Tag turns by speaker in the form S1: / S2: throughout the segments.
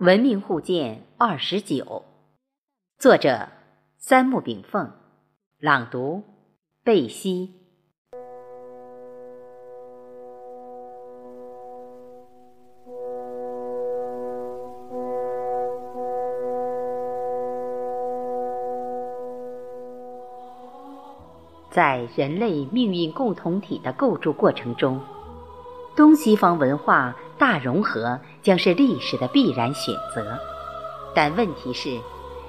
S1: 文明互鉴二十九，作者三木炳凤，朗读贝西。在人类命运共同体的构筑过程中，东西方文化大融合将是历史的必然选择。但问题是，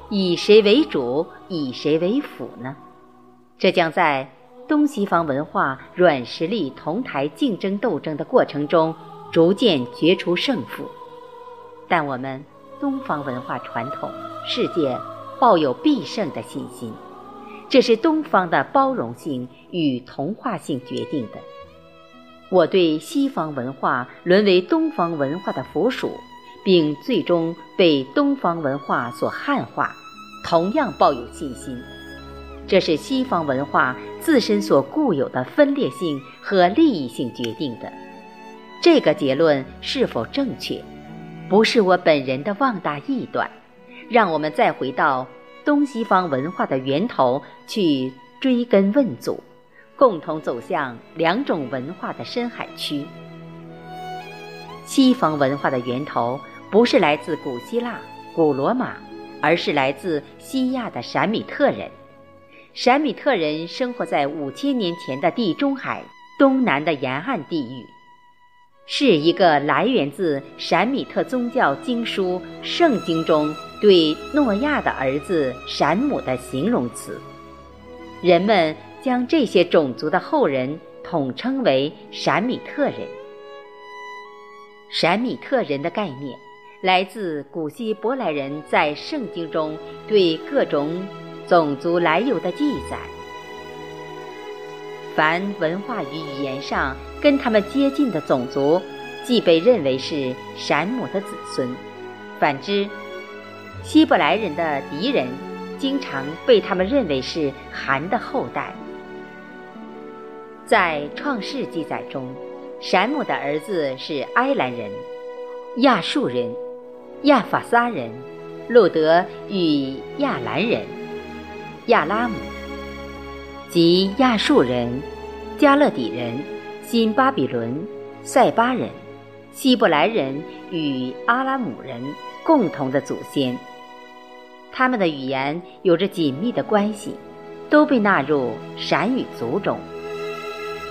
S1: 以谁为主，以谁为辅呢？这将在东西方文化软实力同台竞争斗争的过程中逐渐决出胜负。但我们东方文化传统，世界抱有必胜的信心。这是东方的包容性与同化性决定的。我对西方文化沦为东方文化的附属，并最终被东方文化所汉化，同样抱有信心。这是西方文化自身所固有的分裂性和利益性决定的。这个结论是否正确，不是我本人的妄大臆断。让我们再回到。东西方文化的源头，去追根问祖，共同走向两种文化的深海区。西方文化的源头不是来自古希腊、古罗马，而是来自西亚的闪米特人。闪米特人生活在五千年前的地中海东南的沿岸地域。是一个来源自闪米特宗教经书《圣经》中对诺亚的儿子闪姆的形容词。人们将这些种族的后人统称为闪米特人。闪米特人的概念来自古希伯来人在圣经中对各种种族来由的记载。凡文化与语言上跟他们接近的种族，既被认为是闪姆的子孙；反之，希伯来人的敌人经常被他们认为是韩的后代。在创世记载中，闪姆的儿子是埃兰人、亚述人、亚法撒人、路德与亚兰人、亚拉姆。及亚述人、加勒底人、新巴比伦、塞巴人、希伯来人与阿拉姆人共同的祖先，他们的语言有着紧密的关系，都被纳入闪语族中。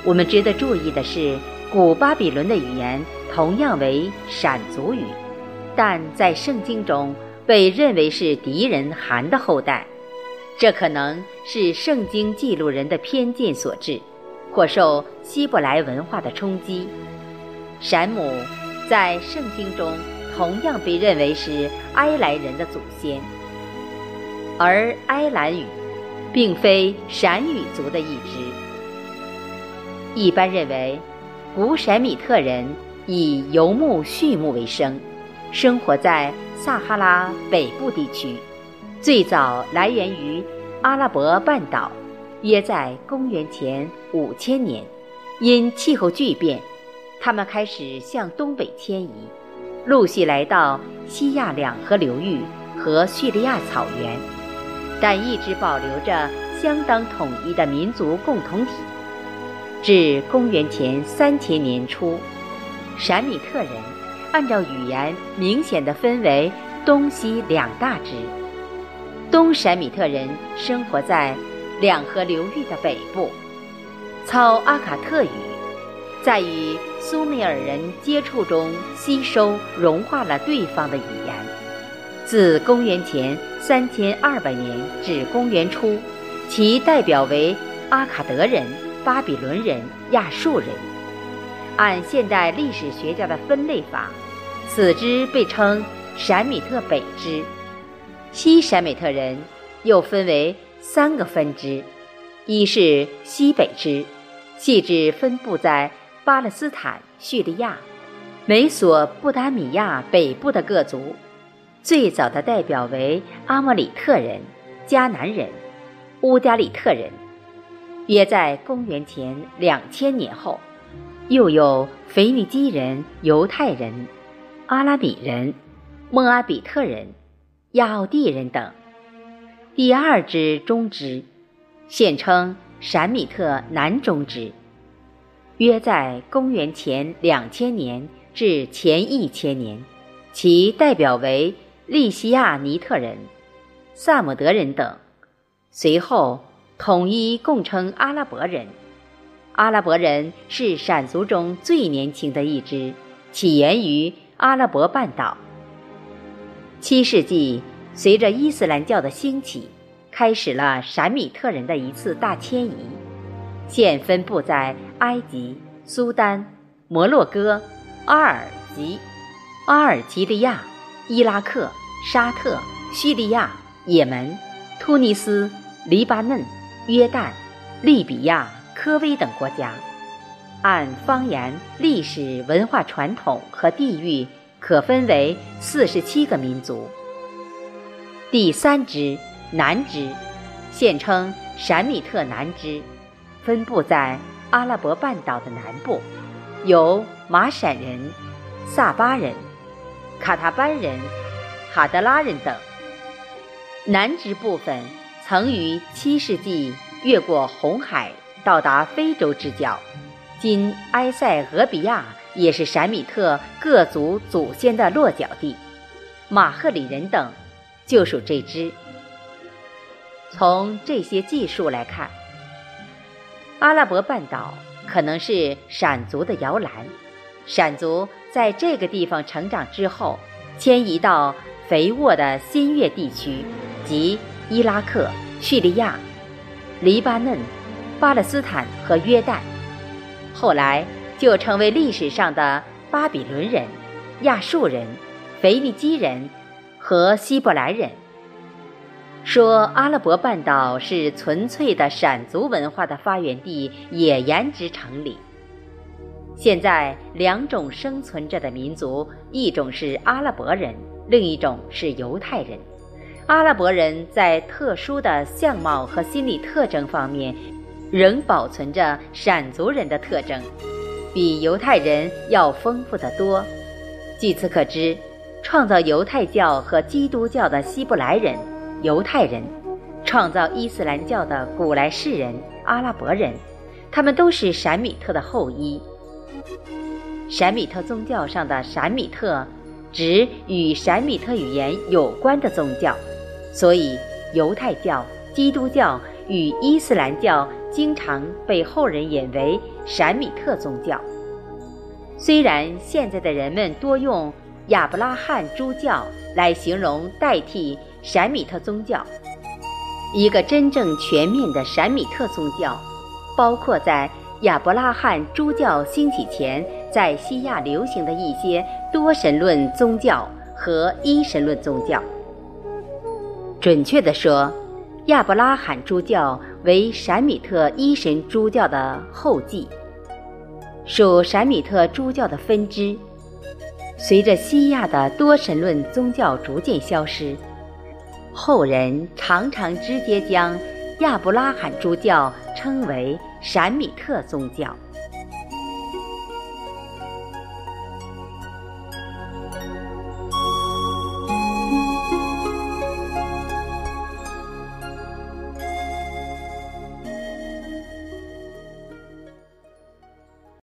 S1: 我们值得注意的是，古巴比伦的语言同样为闪族语，但在圣经中被认为是敌人韩的后代。这可能是圣经记录人的偏见所致，或受希伯来文化的冲击。闪姆在圣经中同样被认为是埃兰人的祖先，而埃兰语并非闪语族的一支。一般认为，古闪米特人以游牧畜牧为生，生活在撒哈拉北部地区。最早来源于阿拉伯半岛，约在公元前五千年。因气候巨变，他们开始向东北迁移，陆续来到西亚两河流域和叙利亚草原，但一直保留着相当统一的民族共同体。至公元前三千年初，闪米特人按照语言明显的分为东西两大支。东闪米特人生活在两河流域的北部，操阿卡特语，在与苏美尔人接触中吸收融化了对方的语言。自公元前三千二百年至公元初，其代表为阿卡德人、巴比伦人、亚述人。按现代历史学家的分类法，此支被称闪米特北支。西闪米特人又分为三个分支：一是西北支，系指分布在巴勒斯坦、叙利亚、美索不达米亚北部的各族；最早的代表为阿莫里特人、迦南人、乌加里特人，约在公元前两千年后；又有腓尼基人、犹太人、阿拉米人、莫阿比特人、亚奥地人等。第二支中支，现称闪米特南中支，约在公元前两千年至前一千年，其代表为利西亚尼特人、萨姆德人等。随后统一共称阿拉伯人。阿拉伯人是闪族中最年轻的一支，起源于阿拉伯半岛。七世纪，随着伊斯兰教的兴起，开始了闪米特人的一次大迁移，现分布在埃及、苏丹、摩洛哥、阿尔及阿尔及利亚、伊拉克、沙特、叙利亚、也门、突尼斯、黎巴嫩、约旦、利比亚。科威等国家，按方言、历史文化传统和地域，可分为四十七个民族。第三支南支，现称闪米特南支，分布在阿拉伯半岛的南部，有马闪人、萨巴人、卡塔班人、哈德拉人等。南支部分曾于七世纪越过红海。到达非洲之角，今埃塞俄比亚也是闪米特各族祖先的落脚地。马赫里人等就属这支。从这些技术来看，阿拉伯半岛可能是闪族的摇篮。闪族在这个地方成长之后，迁移到肥沃的新月地区，即伊拉克、叙利亚、黎巴嫩。巴勒斯坦和约旦，后来就成为历史上的巴比伦人、亚述人、腓尼基人和希伯来人。说阿拉伯半岛是纯粹的闪族文化的发源地，也言之成理。现在两种生存着的民族，一种是阿拉伯人，另一种是犹太人。阿拉伯人在特殊的相貌和心理特征方面。仍保存着闪族人的特征，比犹太人要丰富得多。据此可知，创造犹太教和基督教的希伯来人、犹太人，创造伊斯兰教的古来士人、阿拉伯人，他们都是闪米特的后裔。闪米特宗教上的闪米特，指与闪米特语言有关的宗教，所以犹太教、基督教与伊斯兰教。经常被后人引为闪米特宗教。虽然现在的人们多用亚伯拉罕诸教来形容代替闪米特宗教，一个真正全面的闪米特宗教，包括在亚伯拉罕诸教兴起前在西亚流行的一些多神论宗教和一神论宗教。准确地说，亚伯拉罕诸教。为闪米特一神诸教的后继，属闪米特诸教的分支。随着西亚的多神论宗教逐渐消失，后人常常直接将亚伯拉罕诸教称为闪米特宗教。